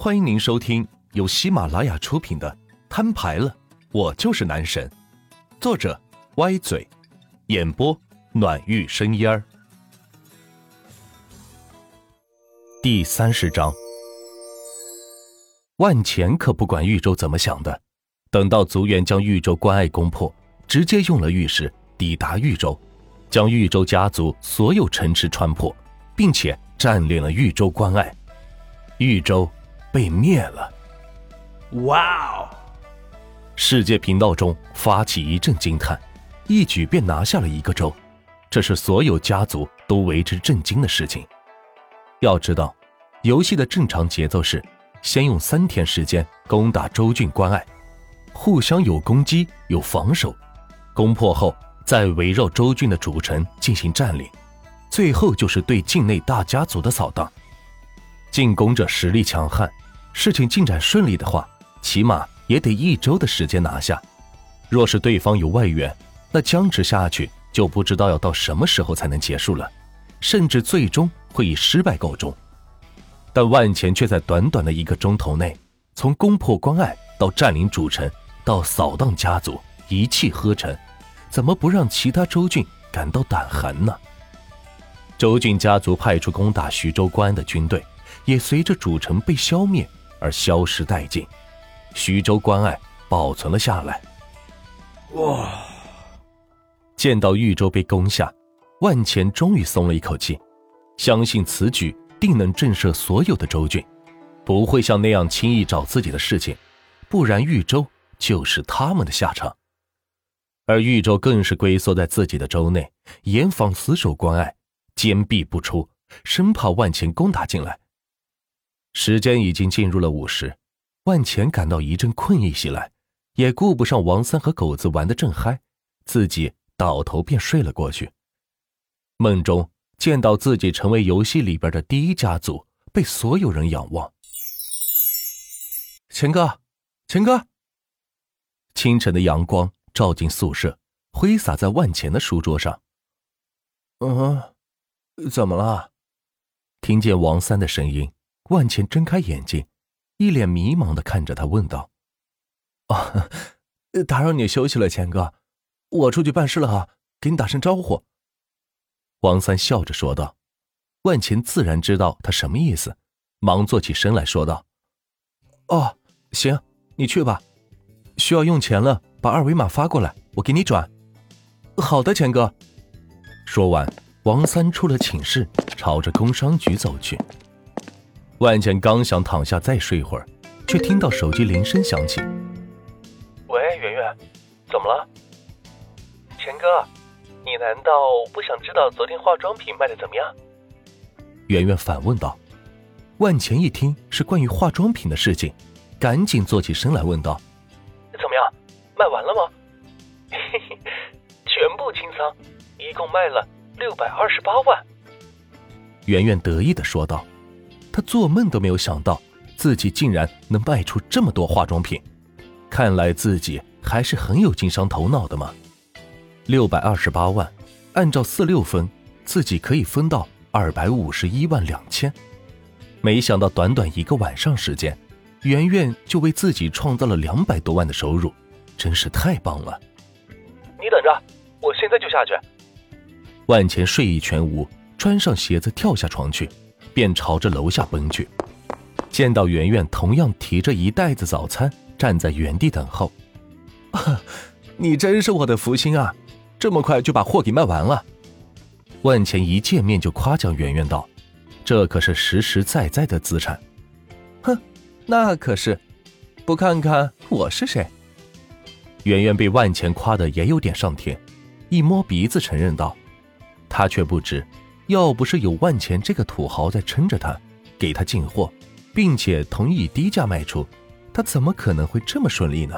欢迎您收听由喜马拉雅出品的《摊牌了，我就是男神》，作者歪嘴，演播暖玉生烟儿。第三十章，万钱可不管豫州怎么想的，等到族员将豫州关隘攻破，直接用了玉石抵达豫州，将豫州家族所有城池穿破，并且占领了豫州关隘，豫州。被灭了！哇哦！世界频道中发起一阵惊叹，一举便拿下了一个州，这是所有家族都为之震惊的事情。要知道，游戏的正常节奏是先用三天时间攻打州郡关隘，互相有攻击有防守，攻破后再围绕州郡的主城进行占领，最后就是对境内大家族的扫荡。进攻者实力强悍，事情进展顺利的话，起码也得一周的时间拿下。若是对方有外援，那僵持下去就不知道要到什么时候才能结束了，甚至最终会以失败告终。但万钱却在短短的一个钟头内，从攻破关隘到占领主城，到扫荡家族，一气呵成，怎么不让其他州郡感到胆寒呢？州郡家族派出攻打徐州关的军队。也随着主城被消灭而消失殆尽，徐州关隘保存了下来。哇！见到豫州被攻下，万钱终于松了一口气，相信此举定能震慑所有的州郡，不会像那样轻易找自己的事情，不然豫州就是他们的下场。而豫州更是龟缩在自己的州内，严防死守关隘，坚壁不出，生怕万钱攻打进来。时间已经进入了午时，万钱感到一阵困意袭来，也顾不上王三和狗子玩的正嗨，自己倒头便睡了过去。梦中见到自己成为游戏里边的第一家族，被所有人仰望。钱哥，钱哥。清晨的阳光照进宿舍，挥洒在万钱的书桌上。嗯，怎么了？听见王三的声音。万钱睁开眼睛，一脸迷茫的看着他，问道：“啊，打扰你休息了，钱哥，我出去办事了哈，给你打声招呼。”王三笑着说道。万钱自然知道他什么意思，忙坐起身来说道：“哦，行，你去吧。需要用钱了，把二维码发过来，我给你转。”“好的，钱哥。”说完，王三出了寝室，朝着工商局走去。万钱刚想躺下再睡一会儿，却听到手机铃声响起。喂，圆圆，怎么了？钱哥，你难道不想知道昨天化妆品卖的怎么样？圆圆反问道。万钱一听是关于化妆品的事情，赶紧坐起身来问道：“怎么样，卖完了吗？”嘿嘿，全部清仓，一共卖了六百二十八万。圆圆得意的说道。他做梦都没有想到，自己竟然能卖出这么多化妆品，看来自己还是很有经商头脑的嘛。六百二十八万，按照四六分，自己可以分到二百五十一万两千。没想到短短一个晚上时间，圆圆就为自己创造了两百多万的收入，真是太棒了。你等着，我现在就下去。万钱睡意全无，穿上鞋子跳下床去。便朝着楼下奔去，见到圆圆同样提着一袋子早餐站在原地等候。你真是我的福星啊！这么快就把货给卖完了。万钱一见面就夸奖圆圆道：“这可是实实在在的资产。”哼，那可是，不看看我是谁？圆圆被万钱夸的也有点上天，一摸鼻子承认道：“他却不知。”要不是有万钱这个土豪在撑着他，给他进货，并且同意低价卖出，他怎么可能会这么顺利呢？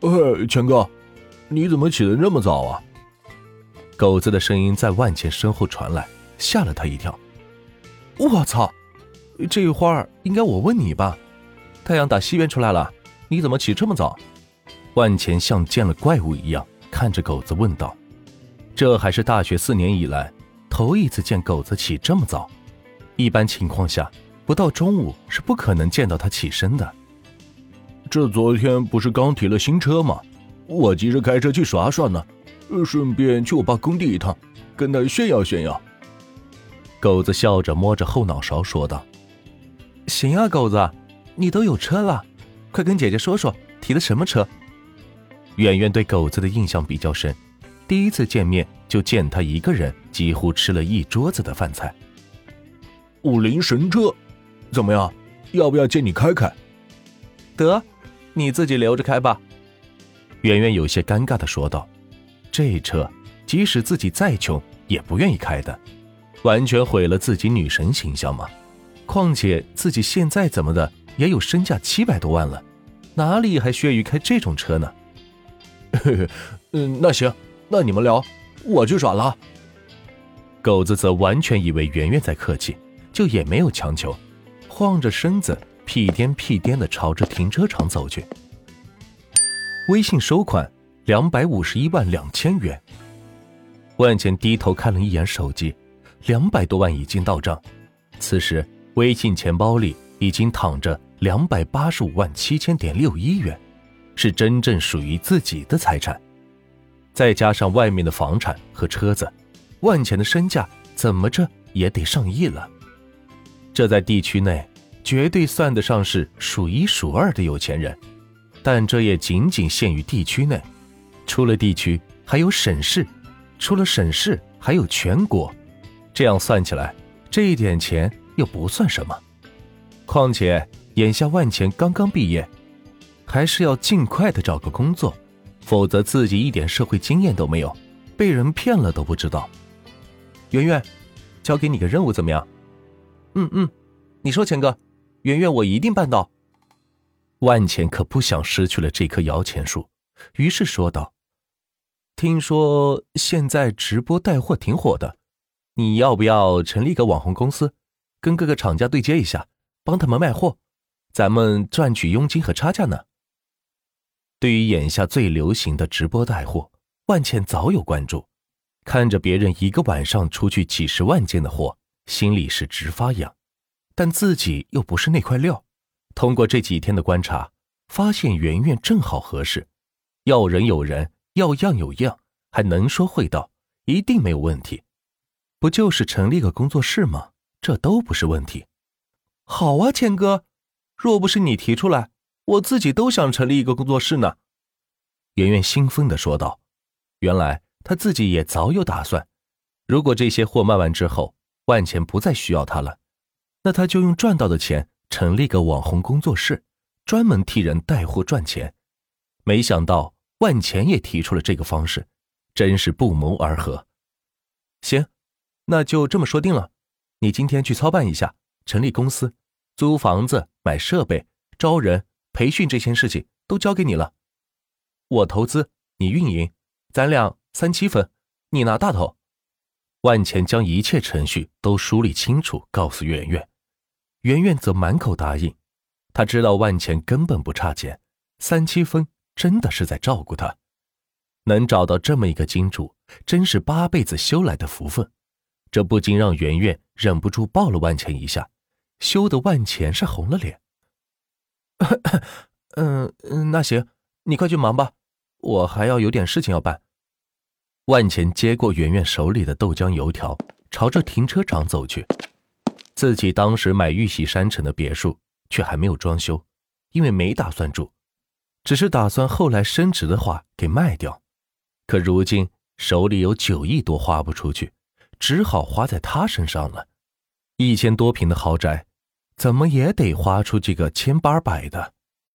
呃，钱哥，你怎么起得那么早啊？狗子的声音在万钱身后传来，吓了他一跳。我操，这会儿应该我问你吧？太阳打西边出来了，你怎么起这么早？万钱像见了怪物一样看着狗子问道。这还是大学四年以来。头一次见狗子起这么早，一般情况下，不到中午是不可能见到他起身的。这昨天不是刚提了新车吗？我急着开车去耍耍呢，顺便去我爸工地一趟，跟他炫耀炫耀。狗子笑着摸着后脑勺说道：“行啊，狗子，你都有车了，快跟姐姐说说，提的什么车？”圆圆对狗子的印象比较深，第一次见面就见他一个人几乎吃了一桌子的饭菜。五菱神车，怎么样？要不要借你开开？得，你自己留着开吧。圆圆有些尴尬的说道：“这车即使自己再穷也不愿意开的，完全毁了自己女神形象嘛。况且自己现在怎么的也有身价七百多万了，哪里还屑于开这种车呢？” 嗯，那行，那你们聊，我去耍了。狗子则完全以为圆圆在客气，就也没有强求，晃着身子屁颠屁颠的朝着停车场走去。微信收款两百五十一万两千元。万茜低头看了一眼手机，两百多万已经到账。此时微信钱包里已经躺着两百八十五万七千点六一元。是真正属于自己的财产，再加上外面的房产和车子，万钱的身价怎么着也得上亿了。这在地区内绝对算得上是数一数二的有钱人，但这也仅仅限于地区内，除了地区还有省市，除了省市还有全国，这样算起来，这一点钱又不算什么。况且眼下万钱刚刚毕业。还是要尽快的找个工作，否则自己一点社会经验都没有，被人骗了都不知道。圆圆，交给你个任务怎么样？嗯嗯，你说钱哥，圆圆我一定办到。万钱可不想失去了这棵摇钱树，于是说道：“听说现在直播带货挺火的，你要不要成立个网红公司，跟各个厂家对接一下，帮他们卖货，咱们赚取佣金和差价呢？”对于眼下最流行的直播带货，万茜早有关注。看着别人一个晚上出去几十万件的货，心里是直发痒。但自己又不是那块料。通过这几天的观察，发现圆圆正好合适，要人有人，要样有样，还能说会道，一定没有问题。不就是成立个工作室吗？这都不是问题。好啊，谦哥，若不是你提出来。我自己都想成立一个工作室呢，圆圆兴奋的说道。原来他自己也早有打算，如果这些货卖完之后，万钱不再需要他了，那他就用赚到的钱成立个网红工作室，专门替人带货赚钱。没想到万钱也提出了这个方式，真是不谋而合。行，那就这么说定了。你今天去操办一下，成立公司，租房子，买设备，招人。培训这些事情都交给你了，我投资，你运营，咱俩三七分，你拿大头。万钱将一切程序都梳理清楚，告诉圆圆，圆圆则满口答应。他知道万钱根本不差钱，三七分真的是在照顾他。能找到这么一个金主，真是八辈子修来的福分。这不禁让圆圆忍不住抱了万钱一下，羞得万钱是红了脸。嗯嗯，那行，你快去忙吧，我还要有点事情要办。万钱接过圆圆手里的豆浆油条，朝着停车场走去。自己当时买玉玺山城的别墅，却还没有装修，因为没打算住，只是打算后来升值的话给卖掉。可如今手里有九亿多花不出去，只好花在他身上了。一千多平的豪宅。怎么也得花出这个千八百的。